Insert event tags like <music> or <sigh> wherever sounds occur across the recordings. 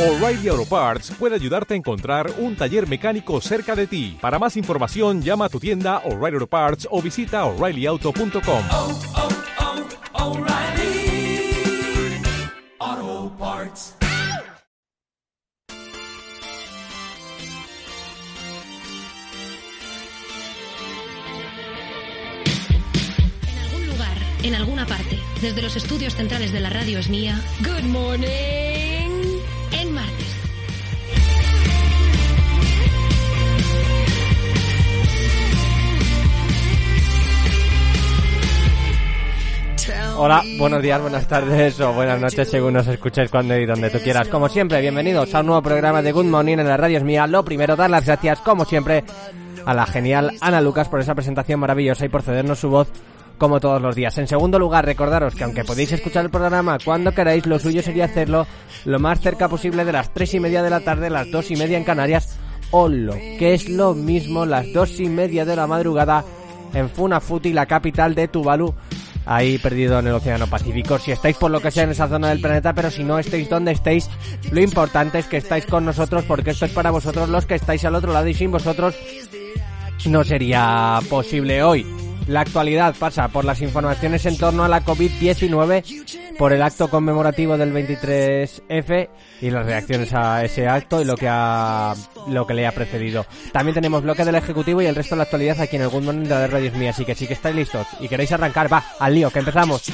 O'Reilly Auto Parts puede ayudarte a encontrar un taller mecánico cerca de ti. Para más información, llama a tu tienda O'Reilly Auto Parts o visita oreillyauto.com. oh, oh, Parts. En algún lugar, en alguna parte, desde los estudios centrales de la radio es mía. Good morning. Hola, buenos días, buenas tardes o buenas noches según nos escuches cuando y donde tú quieras. Como siempre, bienvenidos a un nuevo programa de Good Morning en la radio es mía. Lo primero, dar las gracias, como siempre, a la genial Ana Lucas por esa presentación maravillosa y por cedernos su voz como todos los días. En segundo lugar, recordaros que aunque podéis escuchar el programa cuando queráis, lo suyo sería hacerlo lo más cerca posible de las tres y media de la tarde, las dos y media en Canarias, o lo que es lo mismo, las dos y media de la madrugada en Funafuti, la capital de Tuvalu, ahí perdido en el Océano Pacífico. Si estáis por lo que sea en esa zona del planeta, pero si no estáis donde estéis, lo importante es que estáis con nosotros porque esto es para vosotros los que estáis al otro lado y sin vosotros no sería posible hoy. La actualidad pasa por las informaciones en torno a la COVID-19, por el acto conmemorativo del 23F y las reacciones a ese acto y lo que ha, lo que le ha precedido. También tenemos bloque del Ejecutivo y el resto de la actualidad aquí en el Good de la Radio Mía. Así que si que estáis listos y queréis arrancar, va, al lío, que empezamos.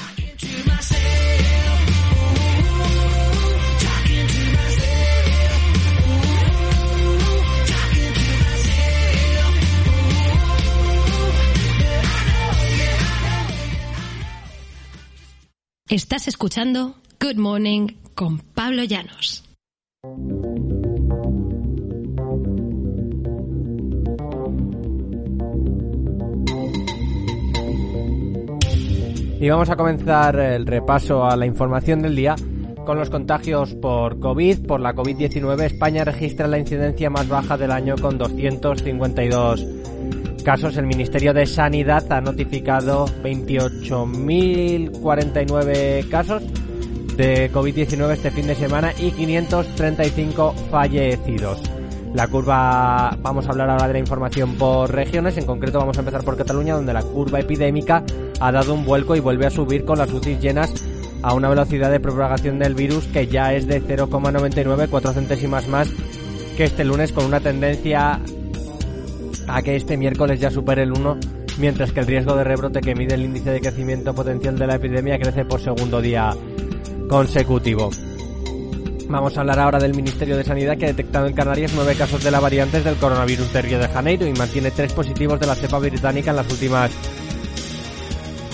Estás escuchando Good Morning con Pablo Llanos. Y vamos a comenzar el repaso a la información del día con los contagios por COVID. Por la COVID-19, España registra la incidencia más baja del año con 252 casos. El Ministerio de Sanidad ha notificado 28.049 casos de COVID-19 este fin de semana y 535 fallecidos. La curva, vamos a hablar ahora de la información por regiones, en concreto vamos a empezar por Cataluña, donde la curva epidémica ha dado un vuelco y vuelve a subir con las UCIs llenas a una velocidad de propagación del virus que ya es de 0,99, 4 centésimas más que este lunes, con una tendencia a que este miércoles ya supere el 1, mientras que el riesgo de rebrote que mide el índice de crecimiento potencial de la epidemia crece por segundo día consecutivo. Vamos a hablar ahora del Ministerio de Sanidad que ha detectado en Canarias nueve casos de la variante del coronavirus de Río de Janeiro y mantiene tres positivos de la cepa británica en las últimas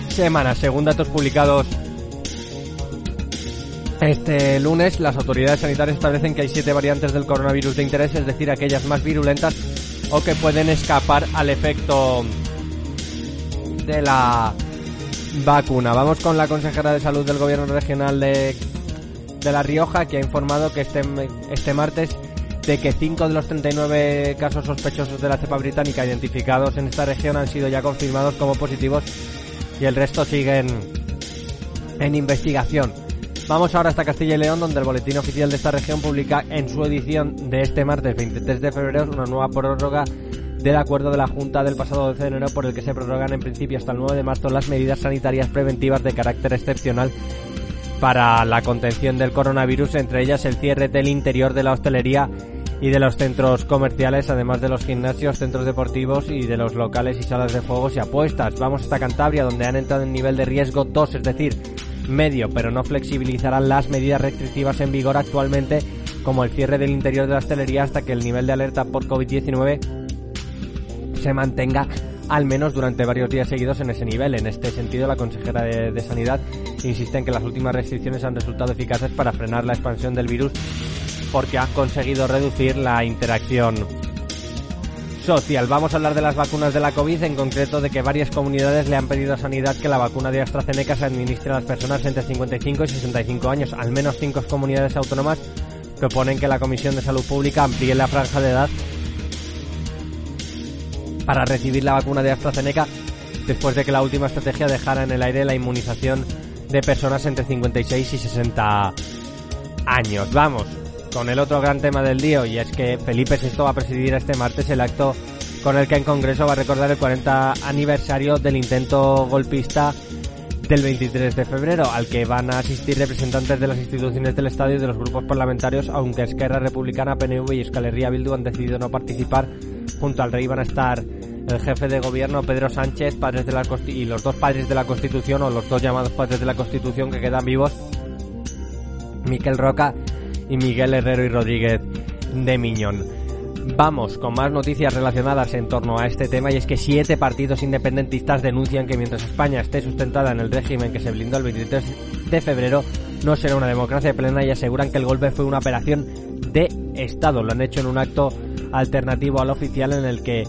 semanas. Según datos publicados este lunes, las autoridades sanitarias establecen que hay siete variantes del coronavirus de interés, es decir, aquellas más virulentas o que pueden escapar al efecto de la vacuna. Vamos con la consejera de salud del gobierno regional de, de La Rioja que ha informado que este, este martes de que 5 de los 39 casos sospechosos de la cepa británica identificados en esta región han sido ya confirmados como positivos y el resto siguen en investigación. Vamos ahora hasta Castilla y León, donde el boletín oficial de esta región publica en su edición de este martes 23 de febrero una nueva prórroga del acuerdo de la Junta del pasado 12 de enero por el que se prorrogan en principio hasta el 9 de marzo las medidas sanitarias preventivas de carácter excepcional para la contención del coronavirus, entre ellas el cierre del interior de la hostelería y de los centros comerciales, además de los gimnasios, centros deportivos y de los locales y salas de juegos y apuestas. Vamos hasta Cantabria, donde han entrado en nivel de riesgo 2, es decir, medio, pero no flexibilizarán las medidas restrictivas en vigor actualmente, como el cierre del interior de la hostelería hasta que el nivel de alerta por COVID-19 se mantenga al menos durante varios días seguidos en ese nivel. En este sentido, la consejera de, de, Sanidad insiste en que las últimas restricciones han resultado eficaces para frenar la expansión del virus porque han conseguido reducir la interacción social. Vamos a hablar de las vacunas de la COVID, en concreto de que varias comunidades le han pedido a Sanidad que la vacuna de AstraZeneca se administre a las personas entre 55 y 65 años. Al menos cinco comunidades autónomas proponen que la Comisión de Salud Pública amplíe la franja de edad para recibir la vacuna de AstraZeneca después de que la última estrategia dejara en el aire la inmunización de personas entre 56 y 60 años. Vamos, con el otro gran tema del día y es que Felipe VI va a presidir este martes el acto con el que en Congreso va a recordar el 40 aniversario del intento golpista del 23 de febrero, al que van a asistir representantes de las instituciones del Estado y de los grupos parlamentarios, aunque Esquerra Republicana, PNV y Euskal Herria Bildu han decidido no participar. Junto al rey van a estar el jefe de gobierno Pedro Sánchez, padres de la y los dos padres de la Constitución o los dos llamados padres de la Constitución que quedan vivos, Miquel Roca y Miguel Herrero y Rodríguez de Miñón. Vamos con más noticias relacionadas en torno a este tema y es que siete partidos independentistas denuncian que mientras España esté sustentada en el régimen que se blindó el 23 de febrero no será una democracia plena y aseguran que el golpe fue una operación de Estado. Lo han hecho en un acto alternativo al oficial en el que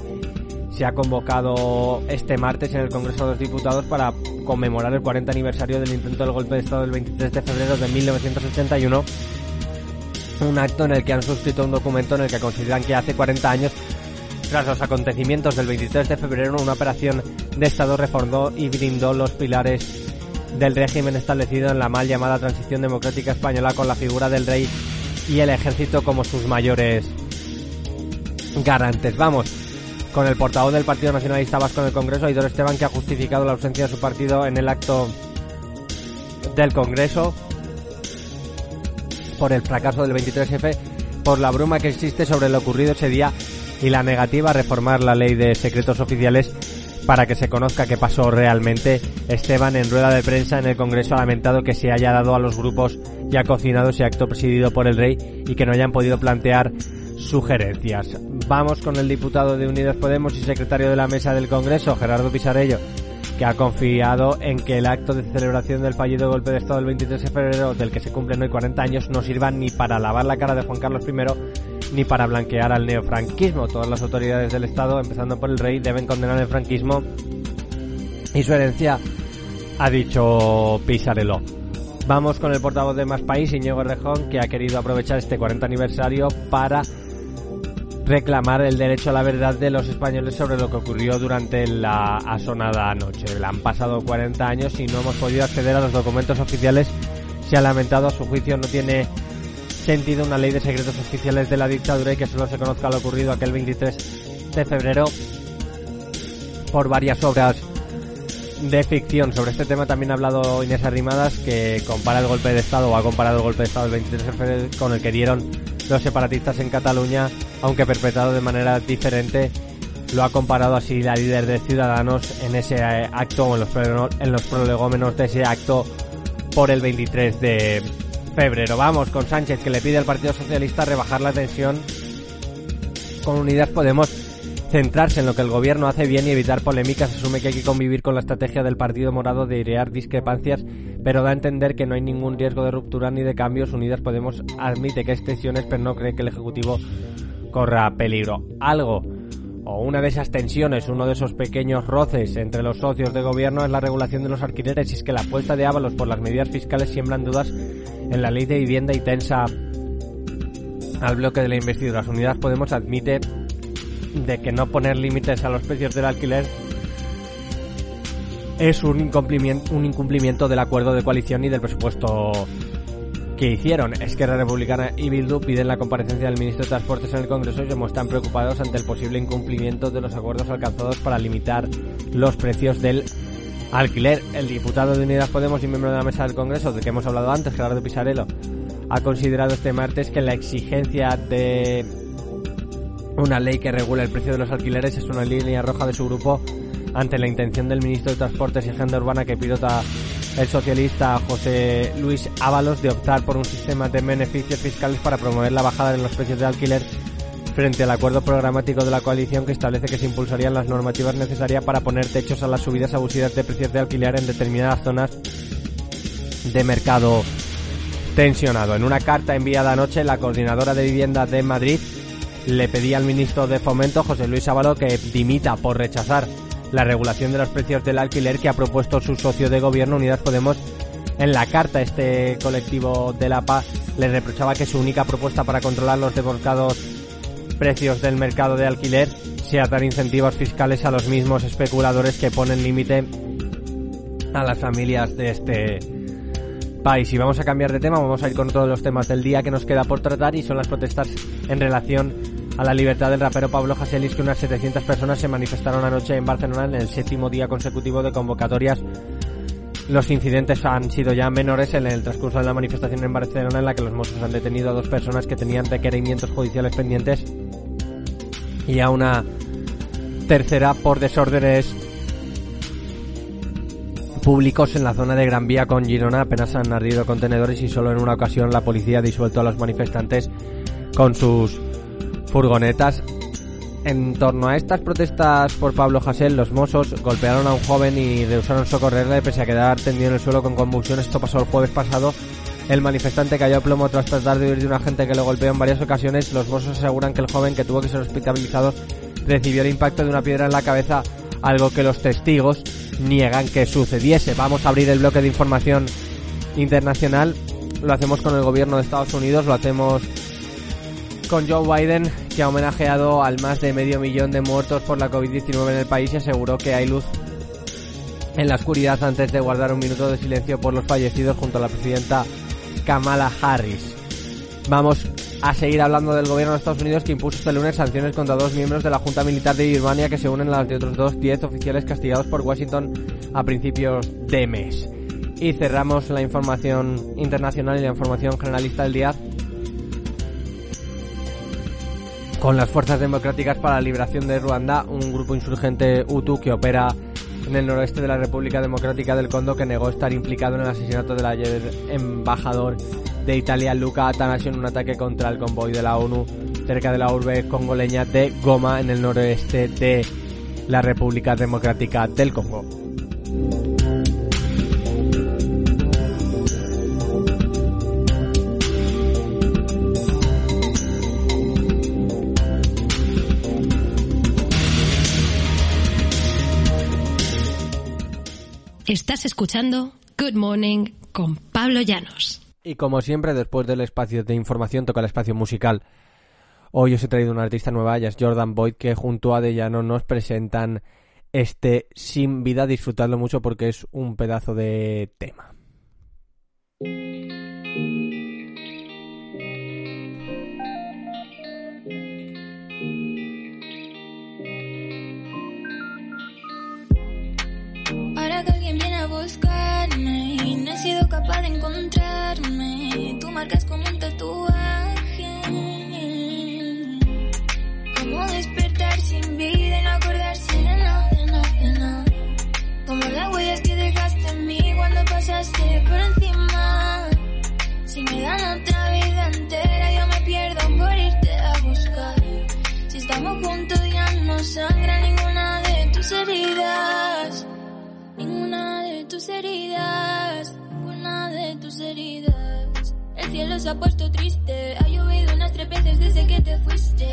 se ha convocado este martes en el Congreso de los Diputados para conmemorar el 40 aniversario del intento del golpe de Estado del 23 de febrero de 1981 un acto en el que han suscrito un documento en el que consideran que hace 40 años, tras los acontecimientos del 23 de febrero, una operación de Estado reformó y brindó los pilares del régimen establecido en la mal llamada transición democrática española con la figura del rey y el ejército como sus mayores garantes. Vamos con el portavoz del Partido Nacionalista Vasco en el Congreso, Aidor Esteban, que ha justificado la ausencia de su partido en el acto del Congreso por el fracaso del 23F, por la bruma que existe sobre lo ocurrido ese día y la negativa a reformar la ley de secretos oficiales para que se conozca qué pasó realmente. Esteban en rueda de prensa en el Congreso ha lamentado que se haya dado a los grupos ya cocinado ese acto presidido por el rey y que no hayan podido plantear sugerencias. Vamos con el diputado de Unidos Podemos y secretario de la mesa del Congreso, Gerardo Pisarello, que ha confiado en que el acto de celebración del fallido golpe de Estado del 23 de febrero, del que se cumplen hoy 40 años, no sirva ni para lavar la cara de Juan Carlos I ni para blanquear al neofranquismo. Todas las autoridades del Estado, empezando por el rey, deben condenar el franquismo y su herencia, ha dicho Pisarello. Vamos con el portavoz de Más País, Iñigo Rejón, que ha querido aprovechar este 40 aniversario para reclamar el derecho a la verdad de los españoles sobre lo que ocurrió durante la asonada noche. Han pasado 40 años y no hemos podido acceder a los documentos oficiales. Se ha lamentado, a su juicio no tiene sentido una ley de secretos oficiales de la dictadura y que solo se conozca lo ocurrido aquel 23 de febrero por varias obras de ficción. Sobre este tema también ha hablado Inés Arrimadas, que compara el golpe de Estado o ha comparado el golpe de Estado del 23 de febrero con el que dieron los separatistas en Cataluña, aunque perpetrado de manera diferente. Lo ha comparado así la líder de Ciudadanos en ese eh, acto o en los, en los prolegómenos de ese acto por el 23 de febrero. Vamos con Sánchez que le pide al Partido Socialista rebajar la tensión con Unidas Podemos centrarse en lo que el gobierno hace bien y evitar polémicas. Asume que hay que convivir con la estrategia del Partido Morado de idear discrepancias, pero da a entender que no hay ningún riesgo de ruptura ni de cambios. Unidas Podemos admite que hay tensiones, pero no cree que el Ejecutivo corra peligro. Algo o una de esas tensiones, uno de esos pequeños roces entre los socios de gobierno es la regulación de los alquileres y es que la apuesta de Ábalos por las medidas fiscales siembran dudas en la ley de vivienda y tensa al bloque de la investidura. Unidas Podemos admite de que no poner límites a los precios del alquiler es un incumplimiento, un incumplimiento del acuerdo de coalición y del presupuesto que hicieron. Esquerra Republicana y Bildu piden la comparecencia del ministro de Transportes en el Congreso y se muestran preocupados ante el posible incumplimiento de los acuerdos alcanzados para limitar los precios del alquiler. El diputado de Unidas Podemos y miembro de la mesa del Congreso, de que hemos hablado antes, Gerardo Pisarello, ha considerado este martes que la exigencia de una ley que regula el precio de los alquileres es una línea roja de su grupo ante la intención del ministro de Transportes y Agenda Urbana que pilota el socialista José Luis Ábalos de optar por un sistema de beneficios fiscales para promover la bajada en los precios de alquiler frente al acuerdo programático de la coalición que establece que se impulsarían las normativas necesarias para poner techos a las subidas abusivas de precios de alquiler en determinadas zonas de mercado tensionado. En una carta enviada anoche, la coordinadora de vivienda de Madrid le pedía al ministro de Fomento, José Luis Ábalo, que dimita por rechazar la regulación de los precios del alquiler que ha propuesto su socio de gobierno, Unidas Podemos. En la carta, este colectivo de la paz le reprochaba que su única propuesta para controlar los desbordados precios del mercado de alquiler sea dar incentivos fiscales a los mismos especuladores que ponen límite a las familias de este país. Y vamos a cambiar de tema, vamos a ir con todos los temas del día que nos queda por tratar y son las protestas en relación a la libertad del rapero Pablo Haselis, que unas 700 personas se manifestaron anoche en Barcelona en el séptimo día consecutivo de convocatorias. Los incidentes han sido ya menores en el transcurso de la manifestación en Barcelona, en la que los Mossos han detenido a dos personas que tenían requerimientos judiciales pendientes y a una tercera por desórdenes públicos en la zona de Gran Vía con Girona. Apenas han ardido contenedores y solo en una ocasión la policía ha disuelto a los manifestantes con sus furgonetas. En torno a estas protestas por Pablo Hasél, los mozos golpearon a un joven y rehusaron socorrerle pese a quedar tendido en el suelo con convulsiones. Esto pasó el jueves pasado. El manifestante cayó a plomo tras tratar de huir de un agente que le golpeó en varias ocasiones. Los mozos aseguran que el joven que tuvo que ser hospitalizado recibió el impacto de una piedra en la cabeza, algo que los testigos niegan que sucediese. Vamos a abrir el bloque de información internacional. Lo hacemos con el gobierno de Estados Unidos, lo hacemos con Joe Biden, que ha homenajeado al más de medio millón de muertos por la COVID-19 en el país y aseguró que hay luz en la oscuridad antes de guardar un minuto de silencio por los fallecidos junto a la presidenta Kamala Harris. Vamos a seguir hablando del gobierno de Estados Unidos que impuso este lunes sanciones contra dos miembros de la Junta Militar de Birmania que se unen a las de otros dos diez oficiales castigados por Washington a principios de mes. Y cerramos la información internacional y la información generalista del día con las Fuerzas Democráticas para la Liberación de Ruanda, un grupo insurgente Hutu que opera en el noroeste de la República Democrática del Congo que negó estar implicado en el asesinato del ayer embajador de Italia, Luca Atanasio, en un ataque contra el convoy de la ONU cerca de la urbe congoleña de Goma, en el noroeste de la República Democrática del Congo. Estás escuchando Good Morning con Pablo Llanos. Y como siempre, después del espacio de información, toca el espacio musical. Hoy os he traído una artista nueva, ella es Jordan Boyd, que junto a Dellano nos presentan este Sin Vida. Disfrutadlo mucho porque es un pedazo de tema. Marcas como un tatuaje. Cielo se ha puesto triste, ha llovido unas tres veces desde que te fuiste.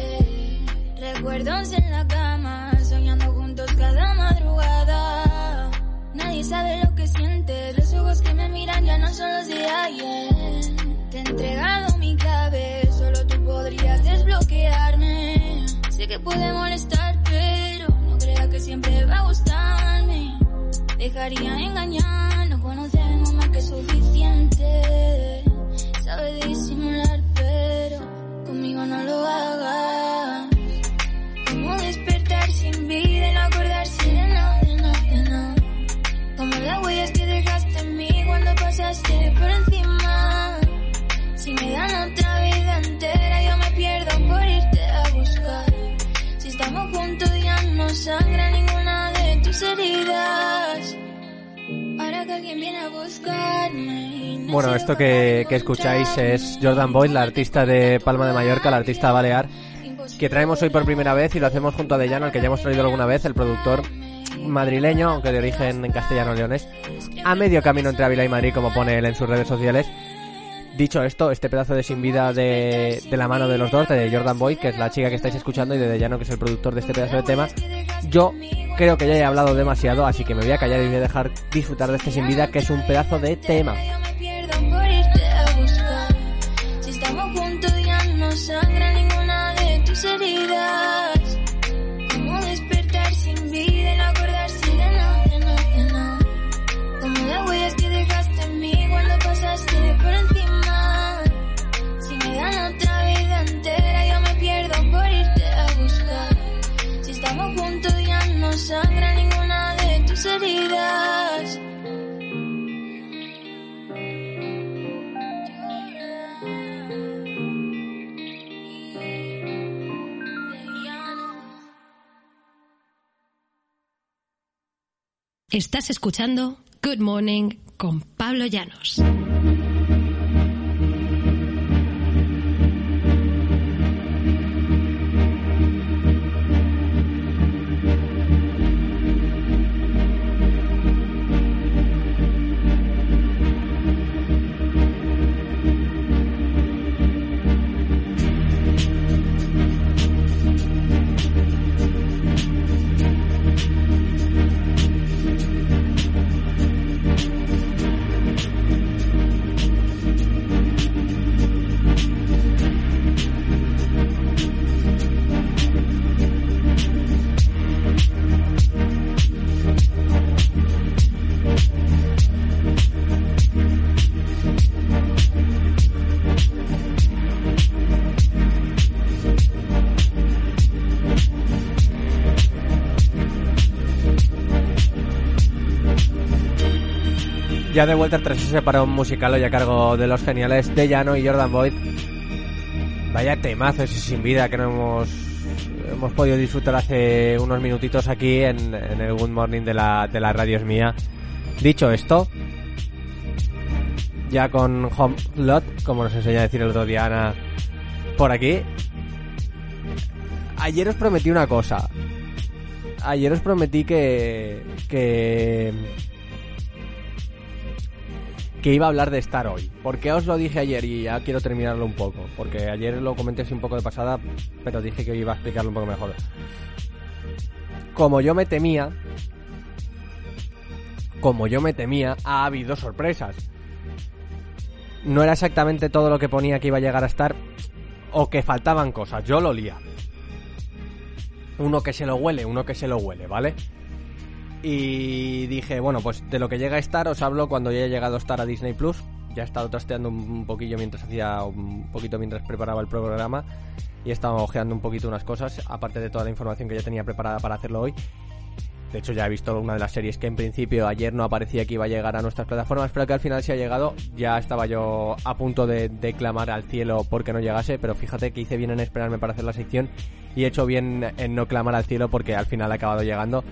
Recuerdos en la cama, soñando juntos cada madrugada. Nadie sabe lo que sientes, los ojos que me miran ya no son los de ayer. Te he entregado mi clave, solo tú podrías desbloquearme. Sé que puede molestar, pero no crea que siempre va a gustarme. Dejaría engañar, no conocemos más que suficiente. Sabe disimular, pero conmigo no lo hagas. Como despertar sin vida y no acordarse de nada, de nada, de nada. Como las huellas que dejaste en mí cuando pasaste por encima. Si me dan otra vida entera, yo me pierdo por irte a buscar. Si estamos juntos ya no sangra ninguna de tus heridas. Bueno, esto que, que escucháis es. Jordan Boyd, la artista de Palma de Mallorca, la artista balear, que traemos hoy por primera vez y lo hacemos junto a Dellano, al que ya hemos traído alguna vez, el productor madrileño, aunque de origen en castellano leones, a medio camino entre Ávila y Madrid, como pone él en sus redes sociales. Dicho esto, este pedazo de sin vida de, de la mano de los dos, de Jordan Boyd, que es la chica que estáis escuchando, y de Dellano, que es el productor de este pedazo de tema, yo creo que ya he hablado demasiado, así que me voy a callar y voy a dejar disfrutar de este sin vida, que es un pedazo de tema. Estás escuchando Good Morning con Pablo Llanos. Ya de vuelta tras ese parón musical hoy a cargo de los geniales de Llano y Jordan Boyd. Vaya temazo ese sin vida que no hemos, hemos podido disfrutar hace unos minutitos aquí en, en el Good Morning de la, de la radio es mía. Dicho esto, ya con Home Lot, como nos enseña a decir el otro día Ana por aquí. Ayer os prometí una cosa. Ayer os prometí que. que que iba a hablar de Star hoy. ¿Por qué os lo dije ayer? Y ya quiero terminarlo un poco. Porque ayer lo comenté así un poco de pasada, pero dije que iba a explicarlo un poco mejor. Como yo me temía, como yo me temía, ha habido sorpresas. No era exactamente todo lo que ponía que iba a llegar a estar, o que faltaban cosas. Yo lo lía. Uno que se lo huele, uno que se lo huele, ¿vale? Y dije, bueno, pues de lo que llega a estar os hablo cuando ya haya llegado a estar a Disney Plus. Ya he estado trasteando un poquillo mientras hacía un poquito mientras preparaba el programa y he estado ojeando un poquito unas cosas, aparte de toda la información que ya tenía preparada para hacerlo hoy. De hecho, ya he visto una de las series que en principio ayer no aparecía que iba a llegar a nuestras plataformas, pero que al final sí ha llegado. Ya estaba yo a punto de, de clamar al cielo porque no llegase, pero fíjate que hice bien en esperarme para hacer la sección y he hecho bien en no clamar al cielo porque al final ha acabado llegando.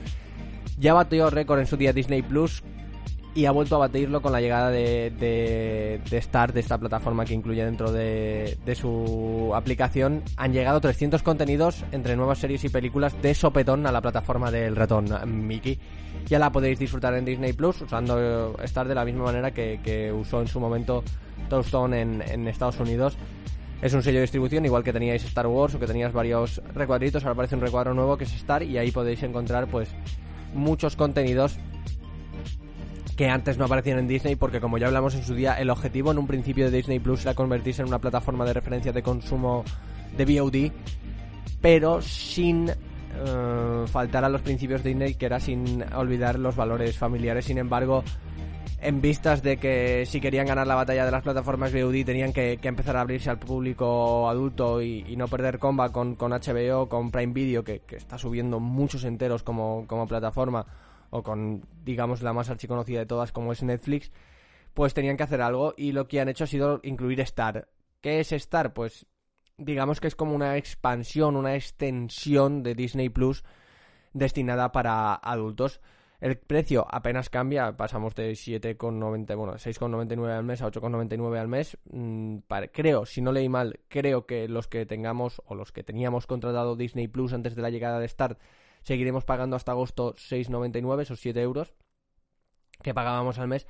Ya batió récord en su día Disney Plus y ha vuelto a batirlo con la llegada de, de, Star, de esta plataforma que incluye dentro de, de, su aplicación. Han llegado 300 contenidos entre nuevas series y películas de sopetón a la plataforma del ratón Mickey. Ya la podéis disfrutar en Disney Plus usando Star de la misma manera que, que usó en su momento Toadstone en, en Estados Unidos. Es un sello de distribución, igual que teníais Star Wars o que tenías varios recuadritos, ahora aparece un recuadro nuevo que es Star y ahí podéis encontrar pues muchos contenidos que antes no aparecían en Disney porque como ya hablamos en su día el objetivo en un principio de Disney Plus era convertirse en una plataforma de referencia de consumo de VOD pero sin uh, faltar a los principios de Disney que era sin olvidar los valores familiares. Sin embargo en vistas de que si querían ganar la batalla de las plataformas VOD tenían que, empezar a abrirse al público adulto y, no perder comba con, HBO, con Prime Video, que, que está subiendo muchos enteros como, como, plataforma, o con, digamos, la más archiconocida de todas como es Netflix, pues tenían que hacer algo y lo que han hecho ha sido incluir Star. ¿Qué es Star? Pues digamos que es como una expansión, una extensión de Disney Plus destinada para adultos. El precio apenas cambia, pasamos de 7,90, bueno, 6,99 al mes a 8,99 al mes. Mm, creo, si no leí mal, creo que los que tengamos o los que teníamos contratado Disney Plus antes de la llegada de Start seguiremos pagando hasta agosto 6,99, esos 7 euros que pagábamos al mes.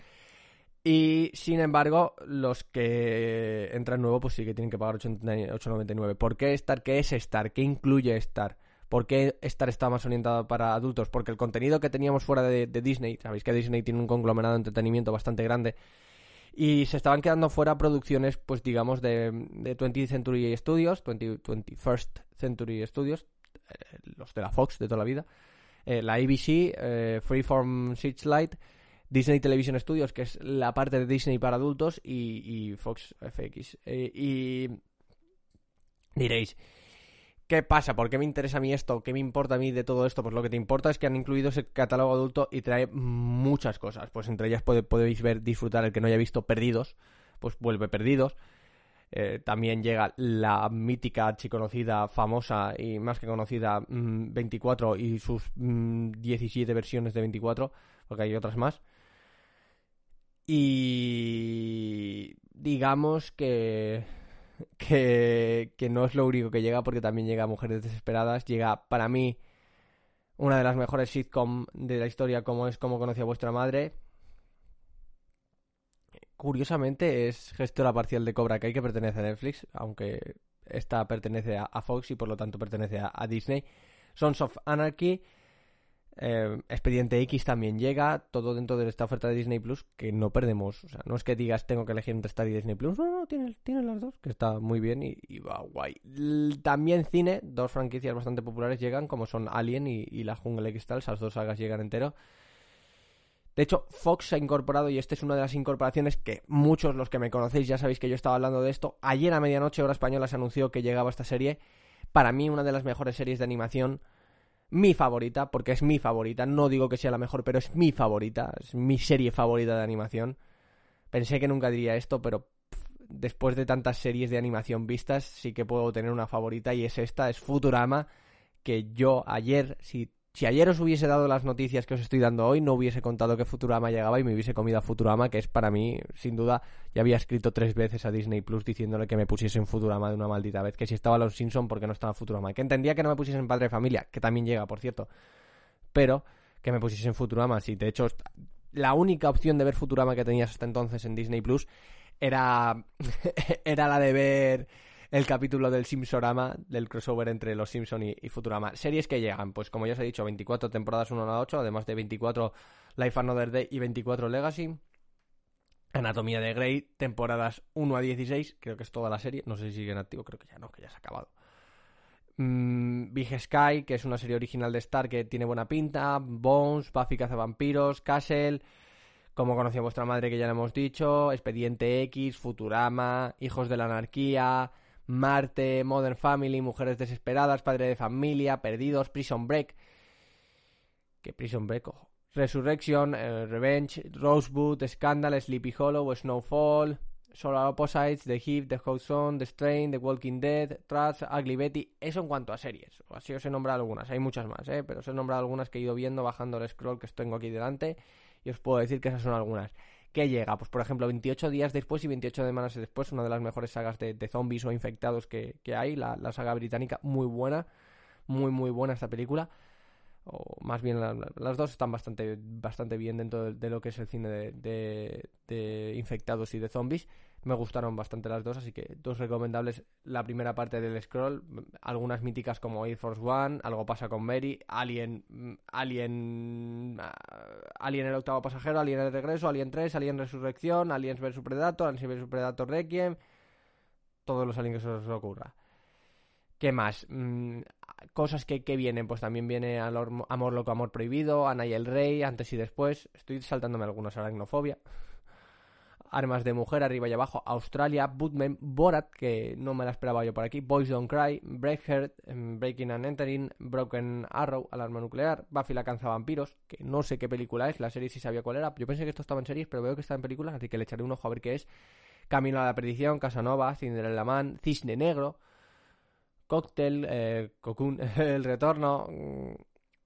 Y sin embargo, los que entran nuevo, pues sí que tienen que pagar 8,99. ¿Por qué Star? ¿Qué es Star? ¿Qué incluye Star? ¿Por qué Star está más orientado para adultos? Porque el contenido que teníamos fuera de, Disney, sabéis que Disney tiene un conglomerado de entretenimiento bastante grande, y se estaban quedando fuera producciones, pues digamos, de, de 20th Century Studios, 20, 21st Century Studios, eh, los de la Fox de toda la vida, eh, la ABC, eh, Freeform Searchlight, Disney Television Studios, que es la parte de Disney para adultos, y, y Fox FX. Y diréis, ¿Qué pasa? ¿Por qué me interesa a mí esto? ¿Qué me importa a mí de todo esto? Pues lo que te importa es que han incluido ese catálogo adulto y trae muchas cosas. Pues entre ellas podéis ver, disfrutar el que no haya visto Perdidos, pues vuelve Perdidos. Eh, también llega la mítica, archiconocida, famosa y más que conocida mmm, 24 y sus mmm, 17 versiones de 24. porque hay otras más. Y digamos que, <laughs> que, no es lo único que llega, porque también llega Mujeres Desesperadas. Llega, para mí, una de las mejores sitcom de la historia, como es Como conocí a vuestra madre. Curiosamente, es gestora parcial de Cobra Kai, que pertenece a Netflix, aunque esta pertenece a, Fox y por lo tanto pertenece a Disney. Sons of Anarchy. Eh, Expediente X también llega, todo dentro de esta oferta de Disney Plus, que no perdemos. O sea, no es que digas tengo que elegir entre Star y Disney Plus, no, no, tienes, las dos, que está muy bien y, va guay. También cine, dos franquicias bastante populares llegan, como son Alien y, y La Jungla Cristal, esas dos sagas llegan entero. De hecho, Fox se ha incorporado y esta es una de las incorporaciones que muchos los que me conocéis ya sabéis que yo estaba hablando de esto. Ayer a medianoche, hora española, se anunció que llegaba esta serie. Para mí, una de las mejores series de animación mi favorita, porque es mi favorita, no digo que sea la mejor, pero es mi favorita, es mi serie favorita de animación. Pensé que nunca diría esto, pero después de tantas series de animación vistas, sí que puedo tener una favorita y es esta, es Futurama, que yo ayer, si, si ayer os hubiese dado las noticias que os estoy dando hoy, no hubiese contado que Futurama llegaba y me hubiese comido a Futurama, que es para mí, sin duda, ya había escrito tres veces a Disney Plus diciéndole que me pusiesen Futurama de una maldita vez, que si estaba Los Simpson porque no estaba Futurama, que entendía que no me pusiesen Padre de Familia, que también llega, por cierto, pero que me pusiesen Futurama, sí, de hecho, la única opción de ver Futurama que tenías hasta entonces en Disney Plus era, <laughs> era la de ver el capítulo del Simpsorama, del crossover entre los Simpson y, Futurama. Series que llegan, pues como ya os he dicho, 24 temporadas 1 a 8, además de 24 Life Another Day y 24 Legacy. Anatomía de Grey, temporadas 1 a 16, creo que es toda la serie, no sé si sigue en activo, creo que ya no, que ya se ha acabado. Mm, Big Sky, que es una serie original de Star que tiene buena pinta, Bones, Buffy Cazavampiros, Castle, como conocí a vuestra madre que ya lo hemos dicho, Expediente X, Futurama, Hijos de la Anarquía, Marte, Modern Family, Mujeres Desesperadas, Padre de Familia, Perdidos, Prison Break. ¿Qué Prison Break? Ojo. Resurrection, eh, Revenge, Rosebud, Scandal, Sleepy Hollow, Snowfall, Solar Opposites, The Heat, The Hot Zone, The Strain, The Walking Dead, Trash, Ugly Betty. Eso en cuanto a series. Así os he nombrado algunas. Hay muchas más, ¿eh? Pero os he nombrado algunas que he ido viendo bajando el scroll que tengo aquí delante. Y os puedo decir que esas son algunas. ¿Qué llega? Pues por ejemplo, 28 días después y 28 semanas después, una de las mejores sagas de, de zombies o infectados que, que hay, la, saga británica, muy buena, muy muy buena esta película, o más bien la, la, las dos están bastante, bastante bien dentro de, lo que es el cine de, infectados y de zombies, me gustaron bastante las dos, así que dos recomendables, la primera parte del scroll, algunas míticas como Air Force One, Algo pasa con Mary, Alien, Alien, Alien el octavo pasajero, Alien el regreso, Alien 3, Alien Resurrección, Aliens vs Predator, Aliens vs Predator Requiem, todos los aliens que se os ocurra. ¿Qué más? Mm, cosas que, que, vienen, pues también viene Amor, Amor Loco, Amor Prohibido, Ana y el Rey, antes y después. Estoy saltándome algunos, Aracnofobia. Armas de Mujer, arriba y abajo, Australia, Bootman, Borat, que no me la esperaba yo por aquí, Boys Don't Cry, Breakheart, Breaking and Entering, Broken Arrow, Alarma Nuclear, Buffy la Canza Vampiros, que no sé qué película es, la serie sí sabía cuál era, yo pensé que esto estaba en series, pero veo que está en películas, así que le echaré un ojo a ver qué es. Camino a la Perdición, Casanova, Cinderella Man, Cisne Negro, Cocktail, eh, Cocoon, <laughs> El Retorno.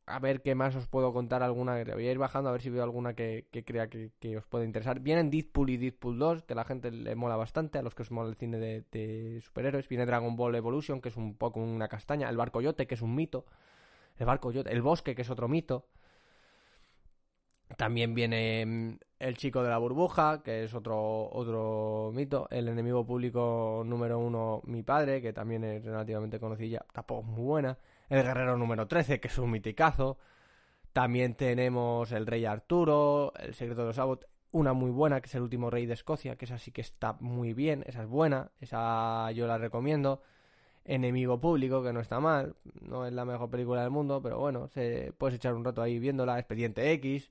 A ver qué más os puedo contar alguna. Voy a ir bajando a ver si veo alguna que, que crea que, que, os puede interesar. Vienen Deadpool y Deadpool 2, que a la gente le mola bastante, a los que os mola el cine de, de superhéroes. Viene Dragon Ball Evolution, que es un poco una castaña. El Barco Yote, que es un mito. El Barco Yote. El Bosque, que es otro mito. También viene El Chico de la Burbuja, que es otro, otro mito. El enemigo público número uno, Mi Padre, que también es relativamente conocida, tampoco muy buena. El Guerrero número 13, que es un miticazo. También tenemos El Rey Arturo, El Secreto de los Abbott, una muy buena, que es El Último Rey de Escocia, que esa sí que está muy bien, esa es buena, esa yo la recomiendo. Enemigo Público, que no está mal, no es la mejor película del mundo, pero bueno, se, puedes echar un rato ahí viéndola. Expediente X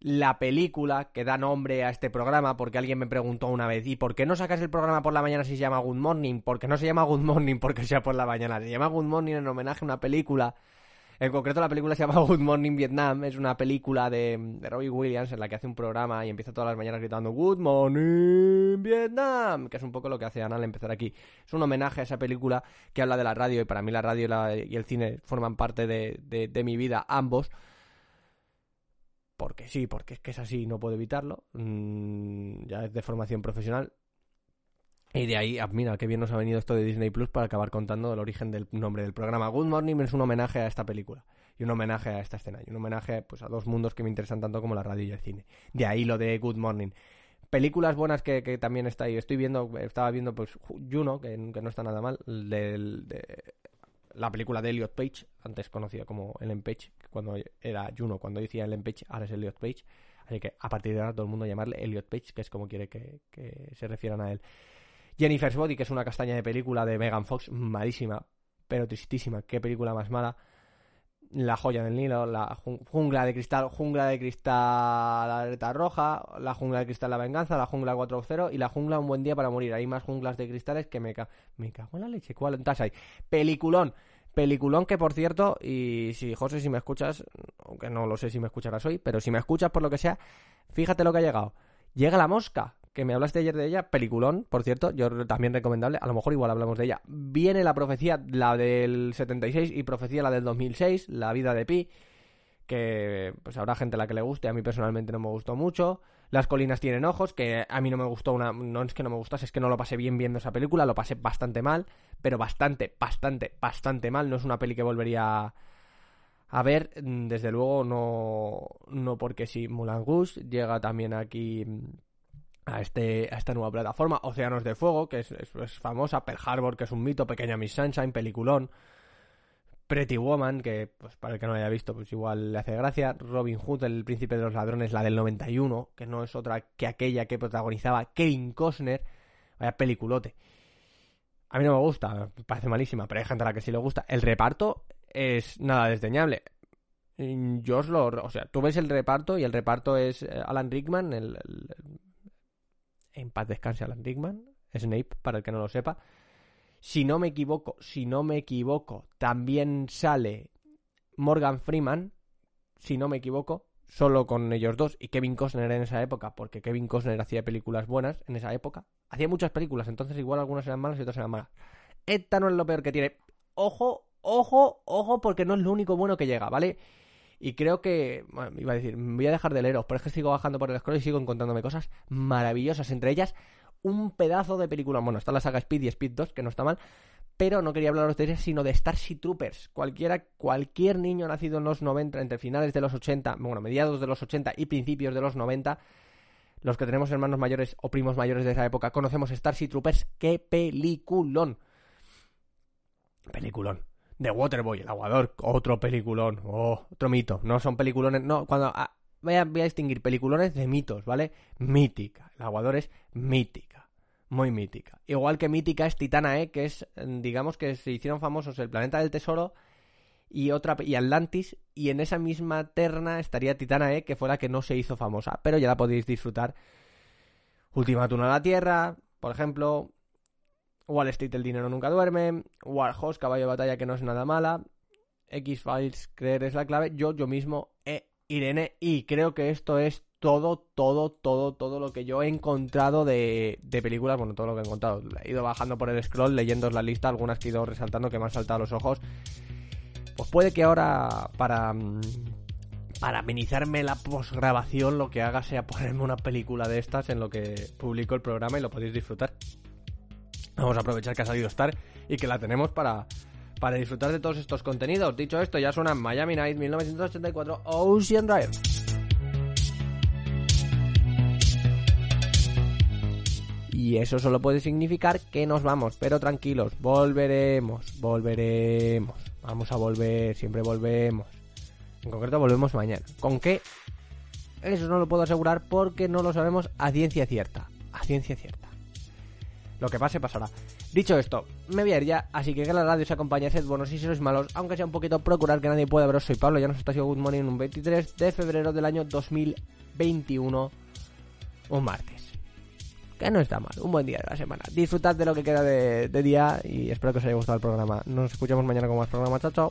la película que da nombre a este programa, porque alguien me preguntó una vez, ¿y por qué no sacas el programa por la mañana si se llama Good Morning? Porque no se llama Good Morning porque sea por la mañana, se llama Good Morning en homenaje a una película. En concreto la película se llama <laughs> Good Morning Vietnam, es una película de, de Robbie Williams en la que hace un programa y empieza todas las mañanas gritando Good Morning Vietnam, que es un poco lo que hace Ana al empezar aquí. Es un homenaje a esa película que habla de la radio y para mí la radio y, la, y el cine forman parte de, de, de mi vida, ambos porque sí, porque es que es así, no puedo evitarlo. Mm, ya es de formación profesional. Y de ahí, ah, mira, qué bien nos ha venido esto de Disney Plus para acabar contando el origen del nombre del programa. Good Morning es un homenaje a esta película y un homenaje a esta escena y un homenaje pues a dos mundos que me interesan tanto como la radio y el cine. De ahí lo de Good Morning. Películas buenas que, que también está ahí. Estoy viendo, estaba viendo pues Juno, que, que no está nada mal, de la película de Elliot Page, antes conocida como Ellen Page, cuando era Juno, cuando decía Ellen Page, ahora es Elliot Page. Así que a partir de ahora todo el mundo llamarle Elliot Page, que es como quiere que, que se refieran a él. Jennifer's Body, que es una castaña de película de Megan Fox, malísima, pero tristísima. Qué película más mala. La joya del Nilo, la jungla de cristal, jungla de cristal la alerta roja, la jungla de cristal la venganza, la jungla 4.0 y la jungla un buen día para morir. Hay más junglas de cristales que me, ca me cago en la leche. ¿Cuál estás ahí? Peliculón. Peliculón que, por cierto, y si José, si me escuchas, aunque no lo sé si me escucharás hoy, pero si me escuchas por lo que sea, fíjate lo que ha llegado. Llega la mosca, que me hablaste ayer de ella, peliculón, por cierto, yo también recomendable, a lo mejor igual hablamos de ella. Viene la profecía, la del 76 y profecía la del 2006, la vida de Pi, que pues habrá gente a la que le guste, a mí personalmente no me gustó mucho. Las colinas tienen ojos, que a mí no me gustó una, no es que no me gustase, es que no lo pasé bien viendo esa película, lo pasé bastante mal, pero bastante, bastante, bastante mal, no es una peli que volvería a ver, desde luego no, no porque si Mulan Rouge llega también aquí a, este, a esta nueva plataforma. Océanos de Fuego, que es, famosa. Pearl Harbor, que es un mito. Pequeña Miss Sunshine, peliculón. Pretty Woman, que pues para el que no haya visto, pues igual le hace gracia. Robin Hood, el príncipe de los ladrones, la del 91, que no es otra que aquella que protagonizaba Kevin Costner. Vaya peliculote. A mí no me gusta, me parece malísima, pero hay gente a la que sí le gusta. El reparto es nada desdeñable. Yo os lo. O sea, tú ves el reparto y el reparto es eh, Alan Rickman, el en paz descanse Alan Rickman, Snape, para el que no lo sepa. Si no me equivoco, si no me equivoco, también sale Morgan Freeman, si no me equivoco, solo con ellos dos, y Kevin Costner en esa época, porque Kevin Costner hacía películas buenas en esa época. Hacía muchas películas, entonces igual algunas eran malas y otras eran malas. Esta no es lo peor que tiene. Ojo, ojo, ojo, porque no es lo único bueno que llega, ¿vale? Y creo que, bueno, iba a decir, voy a dejar de leeros, pero es que sigo bajando por el scroll y sigo encontrándome cosas maravillosas. Entre ellas, un pedazo de película. Bueno, está la saga Speed y Speed 2, que no está mal. Pero no quería hablaros de ellas, sino de Starship Troopers. Cualquiera, cualquier niño nacido en los 90, entre finales de los 80, bueno, mediados de los 80 y principios de los 90, los que tenemos hermanos mayores o primos mayores de esa época, conocemos Starship Troopers. ¡Qué peliculón! Peliculón. The Waterboy, el aguador, otro peliculón, oh, otro mito. No son peliculones, no, cuando ah, voy, a, a distinguir peliculones de mitos, ¿vale? Mítica, el aguador es mítica, muy mítica. Igual que mítica es Titanae, que es, digamos que se hicieron famosos el planeta del tesoro y otra y Atlantis y en esa misma terna estaría Titanae, que fue la que no se hizo famosa, pero ya la podéis disfrutar. Última Tuna a la Tierra, por ejemplo, Wall Street, el dinero nunca duerme. Warhorse, caballo de batalla que no es nada mala. X-Files, creer es la clave. Yo, yo mismo, e Irene. Y creo que esto es todo, todo, todo, todo lo que yo he encontrado de, de películas. Bueno, todo lo que he encontrado. He ido bajando por el scroll, leyendo la lista. Algunas que he ido resaltando que me han saltado los ojos. Pues puede que ahora, para mm, para amenizarme la posgrabación, lo que haga sea ponerme una película de estas en lo que publico el programa y lo podéis disfrutar. Vamos a aprovechar que ha salido Star y que la tenemos para, para disfrutar de todos estos contenidos. Dicho esto, ya suena Miami Night 1984 Ocean Drive. Y eso solo puede significar que nos vamos, pero tranquilos, volveremos, volveremos. Vamos a volver, siempre volvemos. En concreto volvemos mañana. ¿Con qué? Eso no lo puedo asegurar porque no lo sabemos a ciencia cierta. A ciencia cierta. Lo que pase pasará. Dicho esto, me voy a ir ya, así que que la radio se acompañe, sed buenos y si sois malos, aunque sea un poquito procurar que nadie pueda veros. Soy Pablo, ya nos está haciendo Good Morning un 23 de febrero del año 2021, un martes. Que no está mal, un buen día de la semana. Disfrutad de lo que queda de, de día y espero que os haya gustado el programa. Nos escuchamos mañana con más programa. Chao, chao.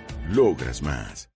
Logras más.